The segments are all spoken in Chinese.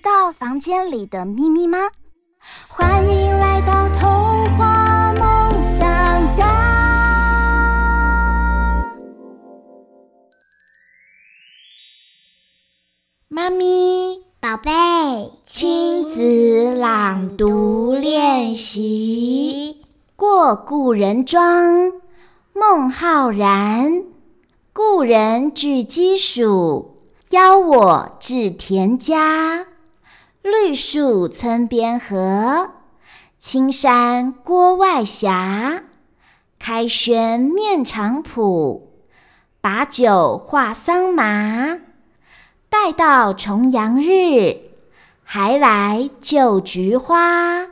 知道房间里的秘密吗？欢迎来到童话梦想家。妈咪，宝贝，亲子朗读练习。过故人庄，孟浩然。故人具鸡黍，邀我至田家。绿树村边合，青山郭外斜。开轩面场圃，把酒话桑麻。待到重阳日，还来就菊花。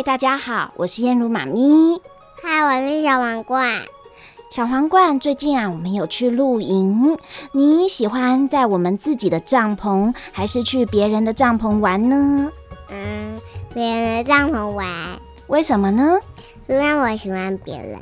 嗨，大家好，我是燕如妈咪。嗨，我是小皇冠。小皇冠，最近啊，我们有去露营。你喜欢在我们自己的帐篷，还是去别人的帐篷玩呢？嗯，别人的帐篷玩。为什么呢？因为我喜欢别人。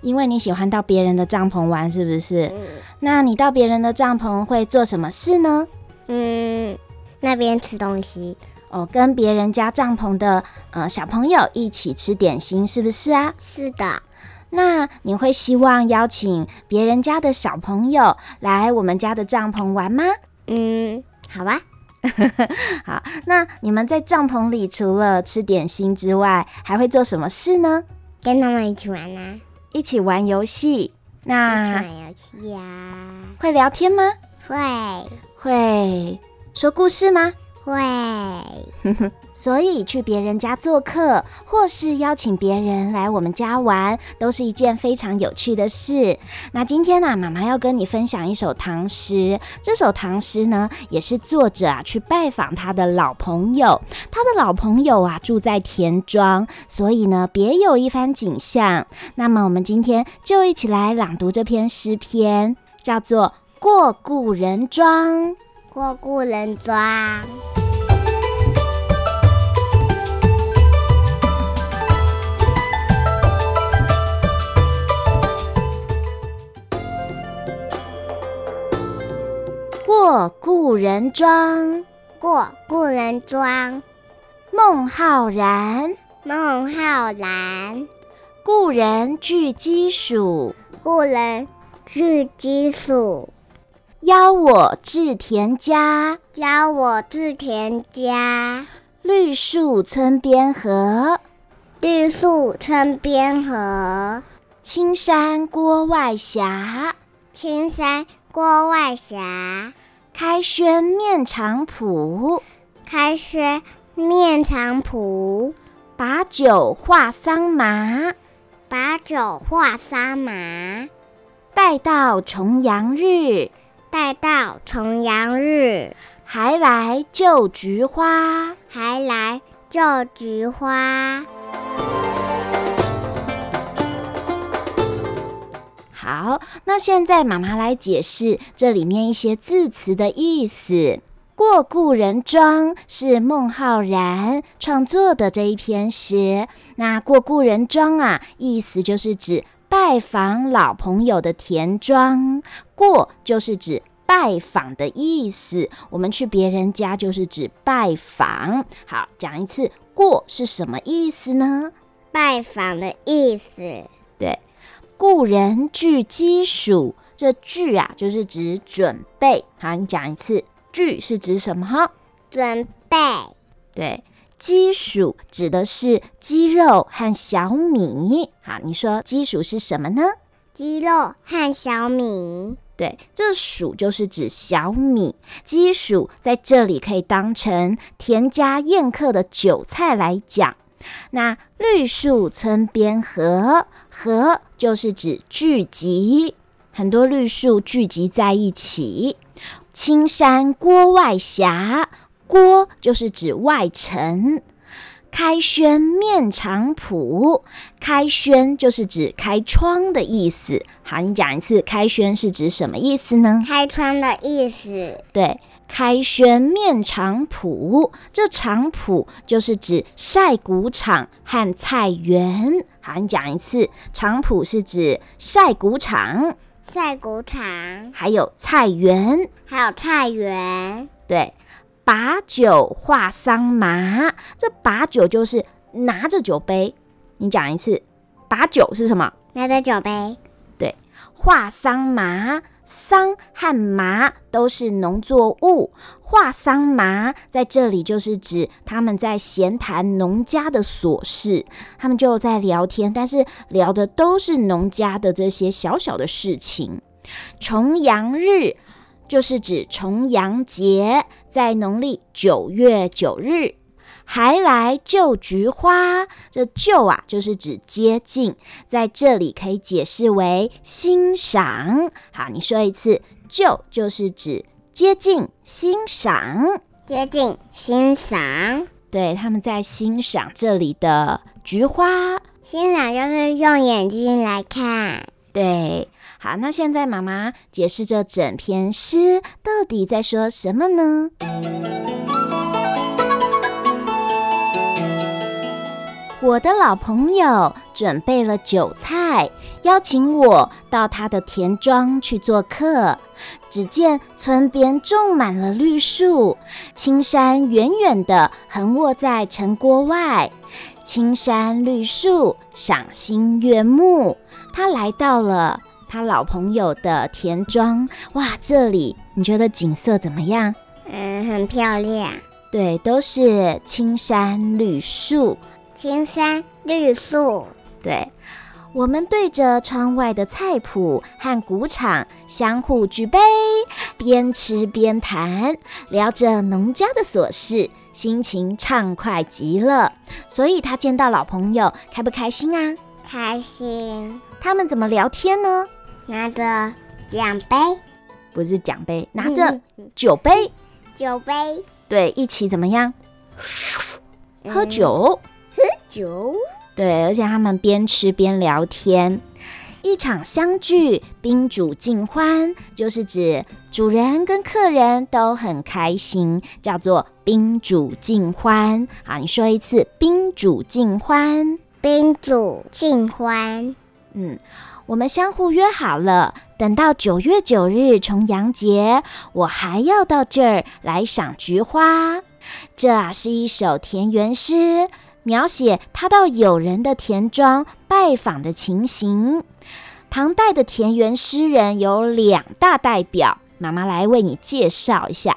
因为你喜欢到别人的帐篷玩，是不是？嗯。那你到别人的帐篷会做什么事呢？嗯，那边吃东西。哦，跟别人家帐篷的呃小朋友一起吃点心，是不是啊？是的。那你会希望邀请别人家的小朋友来我们家的帐篷玩吗？嗯，好吧。好，那你们在帐篷里除了吃点心之外，还会做什么事呢？跟他们一起玩啊。一起玩游戏。那玩游戏呀。会聊天吗？会。会说故事吗？会，所以去别人家做客，或是邀请别人来我们家玩，都是一件非常有趣的事。那今天呢、啊，妈妈要跟你分享一首唐诗。这首唐诗呢，也是作者啊去拜访他的老朋友，他的老朋友啊住在田庄，所以呢别有一番景象。那么我们今天就一起来朗读这篇诗篇，叫做《过故人庄》。过故人庄。过故人庄，过故人庄。孟浩然，孟浩然。故人具鸡黍，故人具鸡黍。邀我至田家，邀我至田家。绿树村边合，绿树村边合。青山郭外斜，青山郭外斜。开轩面场圃，开轩面场圃。把酒话桑麻，把酒话桑麻。待到重阳日。待到重阳日，还来就菊花，还来就菊花。好，那现在妈妈来解释这里面一些字词的意思。过故人庄是孟浩然创作的这一篇诗。那过故人庄啊，意思就是指。拜访老朋友的田庄，过就是指拜访的意思。我们去别人家就是指拜访。好，讲一次，过是什么意思呢？拜访的意思。对，故人具鸡黍，这具啊就是指准备。好，你讲一次，具是指什么？哈，准备。对。鸡黍指的是鸡肉和小米。好，你说鸡黍是什么呢？鸡肉和小米。对，这黍就是指小米，鸡黍在这里可以当成田家宴客的酒菜来讲。那绿树村边合，合就是指聚集，很多绿树聚集在一起。青山郭外斜，郭就是指外城。开轩面场圃，开轩就是指开窗的意思。好，你讲一次，开轩是指什么意思呢？开窗的意思。对，开轩面场圃，这场圃就是指晒谷场和菜园。好，你讲一次，场圃是指晒谷场、晒谷场，还有菜园，还有菜园。对。把酒话桑麻，这把酒就是拿着酒杯。你讲一次，把酒是什么？拿着酒杯。对，话桑麻，桑和麻都是农作物。话桑麻在这里就是指他们在闲谈农家的琐事，他们就在聊天，但是聊的都是农家的这些小小的事情。重阳日。就是指重阳节，在农历九月九日，还来就菊花。这就啊，就是指接近，在这里可以解释为欣赏。好，你说一次，就就是指接近欣赏，接近欣赏。对，他们在欣赏这里的菊花，欣赏就是用眼睛来看。对。好，那现在妈妈解释这整篇诗到底在说什么呢？我的老朋友准备了酒菜，邀请我到他的田庄去做客。只见村边种满了绿树，青山远远的横卧在城郭外，青山绿树，赏心悦目。他来到了。他老朋友的田庄，哇，这里你觉得景色怎么样？嗯，很漂亮。对，都是青山绿树。青山绿树。对，我们对着窗外的菜圃和谷场相互举杯，边吃边谈，聊着农家的琐事，心情畅快极了。所以他见到老朋友，开不开心啊？开心。他们怎么聊天呢？拿着奖杯，不是奖杯，拿着酒杯，酒杯，对，一起怎么样？喝酒，喝酒，对，而且他们边吃边聊天，一场相聚，宾主尽欢，就是指主人跟客人都很开心，叫做宾主尽欢。好，你说一次，宾主尽欢，宾主尽欢，嗯。我们相互约好了，等到九月九日重阳节，我还要到这儿来赏菊花。这啊是一首田园诗，描写他到友人的田庄拜访的情形。唐代的田园诗人有两大代表，妈妈来为你介绍一下。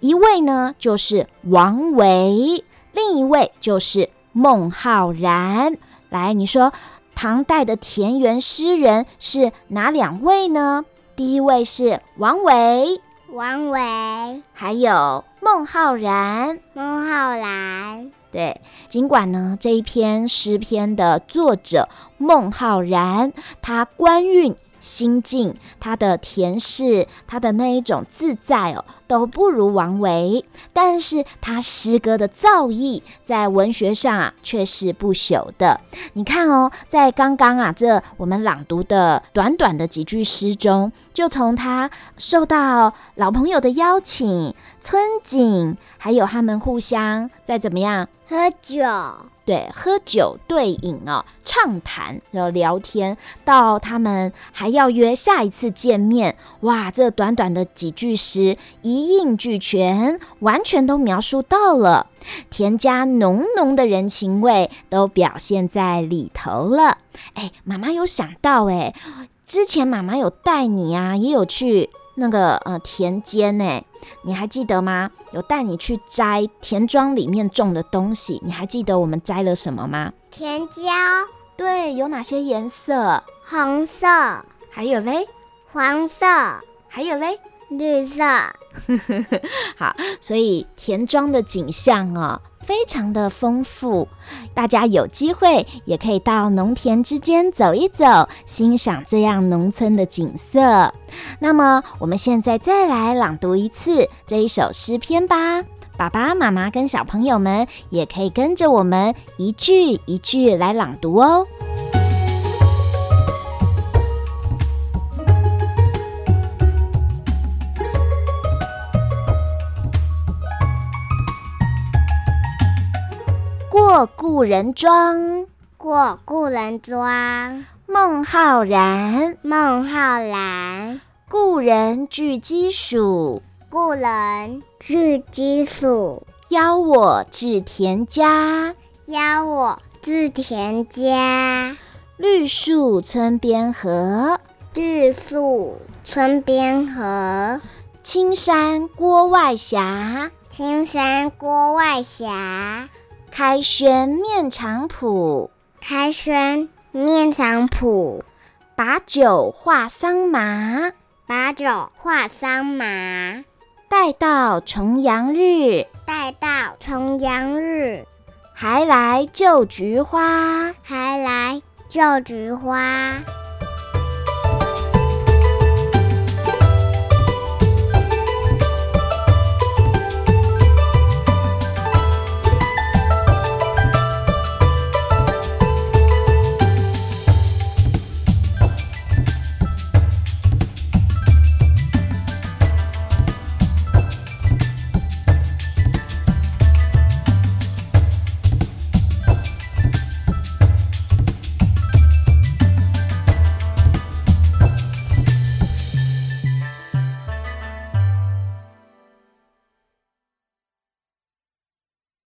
一位呢就是王维，另一位就是孟浩然。来，你说。唐代的田园诗人是哪两位呢？第一位是王维，王维，还有孟浩然，孟浩然。对，尽管呢这一篇诗篇的作者孟浩然，他官运。心境，他的田氏，他的那一种自在哦，都不如王维。但是他诗歌的造诣，在文学上啊，却是不朽的。你看哦，在刚刚啊，这我们朗读的短短的几句诗中，就从他受到老朋友的邀请，村景，还有他们互相在怎么样喝酒。对，喝酒对饮哦，畅谈然后聊天，到他们还要约下一次见面。哇，这短短的几句诗一应俱全，完全都描述到了田家浓浓的人情味，都表现在里头了。哎，妈妈有想到哎，之前妈妈有带你啊，也有去。那个呃田间呢，你还记得吗？有带你去摘田庄里面种的东西，你还记得我们摘了什么吗？甜椒。对，有哪些颜色？红色。还有嘞？黄色，还有嘞，绿色。好，所以田庄的景象哦，非常的丰富。大家有机会也可以到农田之间走一走，欣赏这样农村的景色。那么，我们现在再来朗读一次这一首诗篇吧。爸爸妈妈跟小朋友们也可以跟着我们一句一句来朗读哦。过故人庄，过故人庄。孟浩然，孟浩然。故人具鸡黍，故人具鸡黍。邀我至田家，邀我至田家。绿树村边合，绿树村边合。青山郭外斜，青山郭外斜。开轩面场圃，开轩面场圃。把酒话桑麻，把酒话桑麻。待到重阳日，待到重阳日。还来就菊花，还来就菊花。